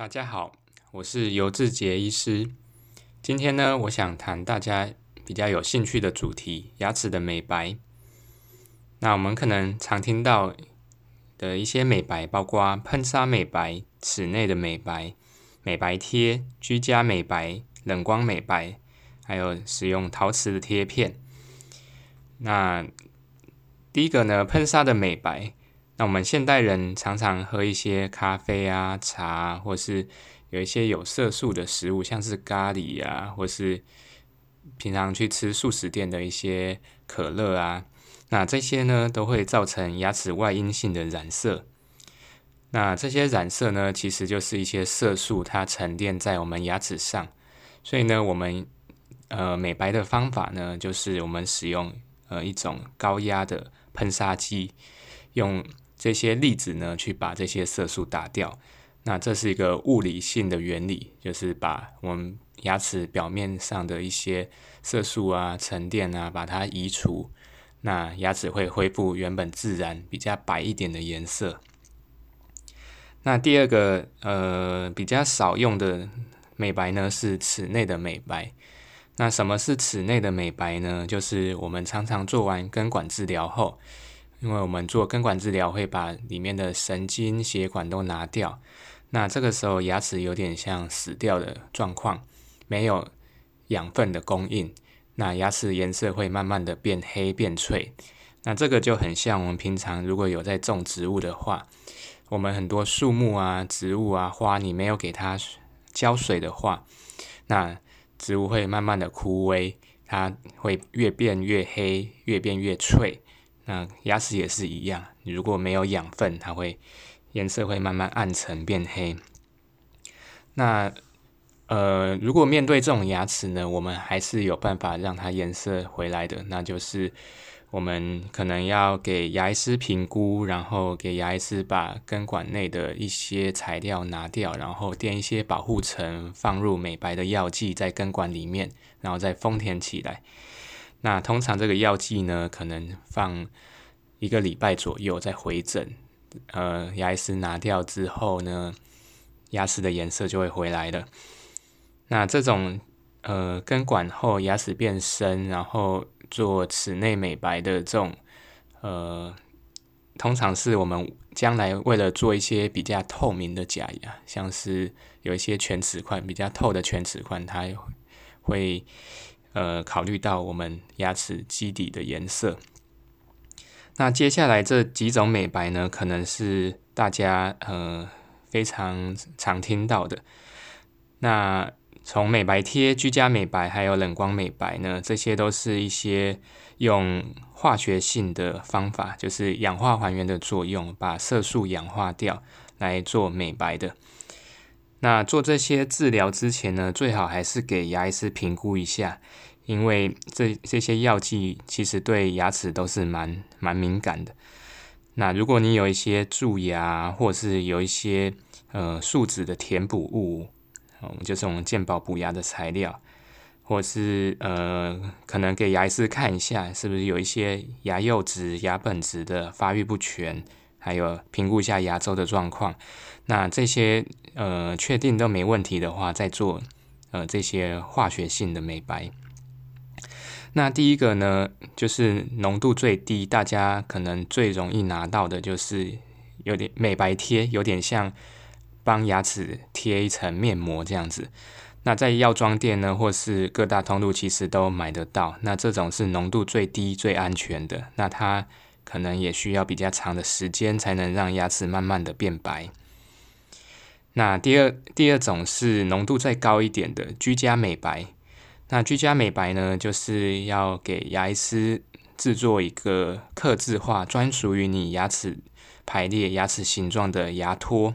大家好，我是尤志杰医师。今天呢，我想谈大家比较有兴趣的主题——牙齿的美白。那我们可能常听到的一些美白，包括喷砂美白、齿内的美白、美白贴、居家美白、冷光美白，还有使用陶瓷的贴片。那第一个呢，喷砂的美白。那我们现代人常常喝一些咖啡啊、茶，或是有一些有色素的食物，像是咖喱啊，或是平常去吃素食店的一些可乐啊，那这些呢都会造成牙齿外阴性的染色。那这些染色呢，其实就是一些色素它沉淀在我们牙齿上。所以呢，我们呃美白的方法呢，就是我们使用呃一种高压的喷砂机，用这些粒子呢，去把这些色素打掉。那这是一个物理性的原理，就是把我们牙齿表面上的一些色素啊、沉淀啊，把它移除。那牙齿会恢复原本自然比较白一点的颜色。那第二个呃比较少用的美白呢，是齿内的美白。那什么是齿内的美白呢？就是我们常常做完根管治疗后。因为我们做根管治疗会把里面的神经血管都拿掉，那这个时候牙齿有点像死掉的状况，没有养分的供应，那牙齿颜色会慢慢的变黑变脆，那这个就很像我们平常如果有在种植物的话，我们很多树木啊、植物啊、花，你没有给它浇水的话，那植物会慢慢的枯萎，它会越变越黑，越变越脆。那牙齿也是一样，如果没有养分，它会颜色会慢慢暗沉变黑。那呃，如果面对这种牙齿呢，我们还是有办法让它颜色回来的，那就是我们可能要给牙医师评估，然后给牙医师把根管内的一些材料拿掉，然后垫一些保护层，放入美白的药剂在根管里面，然后再封填起来。那通常这个药剂呢，可能放一个礼拜左右再回诊，呃，牙医师拿掉之后呢，牙齿的颜色就会回来了。那这种呃根管后牙齿变深，然后做齿内美白的这种，呃，通常是我们将来为了做一些比较透明的假牙，像是有一些全瓷冠比较透的全瓷冠，它会。呃，考虑到我们牙齿基底的颜色，那接下来这几种美白呢，可能是大家呃非常常听到的。那从美白贴、居家美白还有冷光美白呢，这些都是一些用化学性的方法，就是氧化还原的作用，把色素氧化掉来做美白的。那做这些治疗之前呢，最好还是给牙医师评估一下，因为这这些药剂其实对牙齿都是蛮蛮敏感的。那如果你有一些蛀牙，或者是有一些呃树脂的填补物，哦，就是我们健保补牙的材料，或是呃可能给牙医师看一下，是不是有一些牙釉质、牙本质的发育不全。还有评估一下牙周的状况，那这些呃确定都没问题的话，再做呃这些化学性的美白。那第一个呢，就是浓度最低，大家可能最容易拿到的就是有点美白贴，有点像帮牙齿贴一层面膜这样子。那在药妆店呢，或是各大通路，其实都买得到。那这种是浓度最低、最安全的。那它。可能也需要比较长的时间才能让牙齿慢慢的变白。那第二第二种是浓度再高一点的居家美白。那居家美白呢，就是要给牙医师制作一个刻字化、专属于你牙齿排列、牙齿形状的牙托。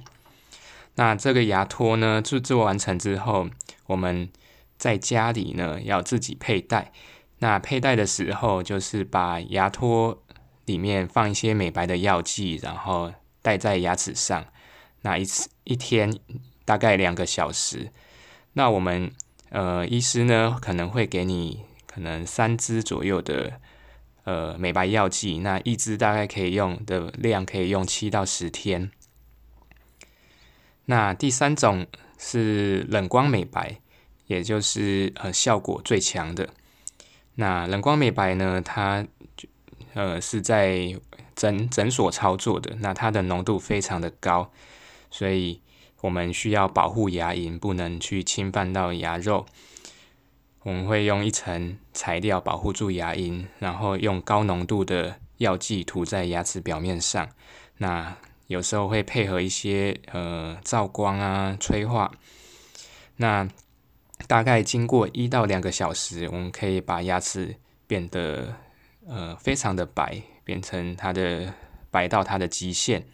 那这个牙托呢，制作完成之后，我们在家里呢要自己佩戴。那佩戴的时候，就是把牙托。里面放一些美白的药剂，然后戴在牙齿上。那一次一天大概两个小时。那我们呃医师呢可能会给你可能三支左右的呃美白药剂。那一支大概可以用的量可以用七到十天。那第三种是冷光美白，也就是呃效果最强的。那冷光美白呢，它呃是在诊诊所操作的，那它的浓度非常的高，所以我们需要保护牙龈，不能去侵犯到牙肉。我们会用一层材料保护住牙龈，然后用高浓度的药剂涂在牙齿表面上。那有时候会配合一些呃照光啊、催化。那大概经过一到两个小时，我们可以把牙齿变得呃非常的白，变成它的白到它的极限。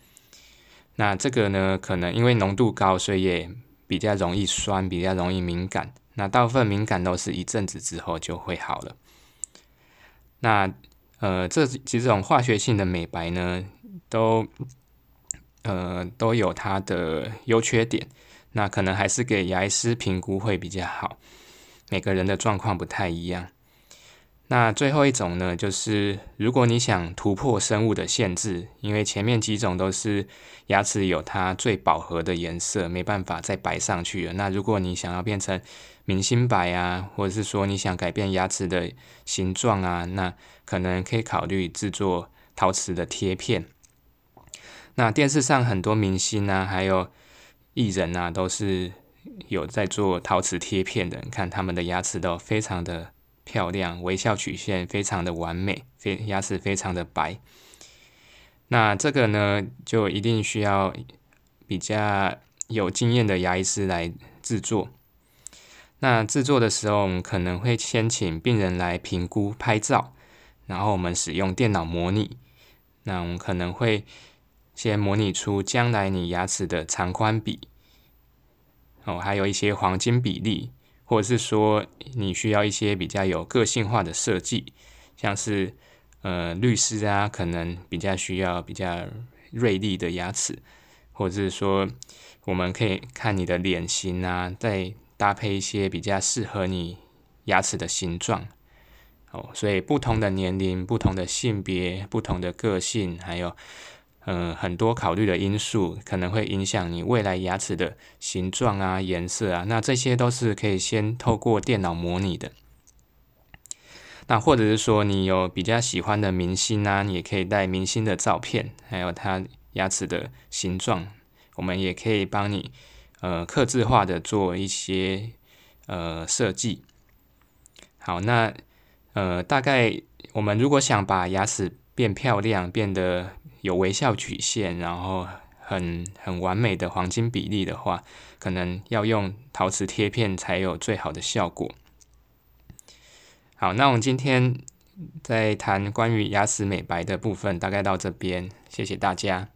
那这个呢，可能因为浓度高，所以也比较容易酸，比较容易敏感。那大部分敏感都是一阵子之后就会好了。那呃，这几种化学性的美白呢，都呃都有它的优缺点。那可能还是给牙医师评估会比较好。每个人的状况不太一样。那最后一种呢，就是如果你想突破生物的限制，因为前面几种都是牙齿有它最饱和的颜色，没办法再白上去了。那如果你想要变成明星白啊，或者是说你想改变牙齿的形状啊，那可能可以考虑制作陶瓷的贴片。那电视上很多明星啊，还有艺人啊，都是有在做陶瓷贴片的。看他们的牙齿都非常的。漂亮，微笑曲线非常的完美，非牙齿非常的白。那这个呢，就一定需要比较有经验的牙医师来制作。那制作的时候，我们可能会先请病人来评估拍照，然后我们使用电脑模拟。那我们可能会先模拟出将来你牙齿的长宽比，哦，还有一些黄金比例。或者是说你需要一些比较有个性化的设计，像是呃律师啊，可能比较需要比较锐利的牙齿，或者是说我们可以看你的脸型啊，再搭配一些比较适合你牙齿的形状。哦，所以不同的年龄、不同的性别、不同的个性，还有。嗯，很多考虑的因素可能会影响你未来牙齿的形状啊、颜色啊，那这些都是可以先透过电脑模拟的。那或者是说你有比较喜欢的明星啊，你也可以带明星的照片，还有他牙齿的形状，我们也可以帮你呃刻字化的做一些呃设计。好，那呃大概我们如果想把牙齿变漂亮，变得有微笑曲线，然后很很完美的黄金比例的话，可能要用陶瓷贴片才有最好的效果。好，那我们今天在谈关于牙齿美白的部分，大概到这边，谢谢大家。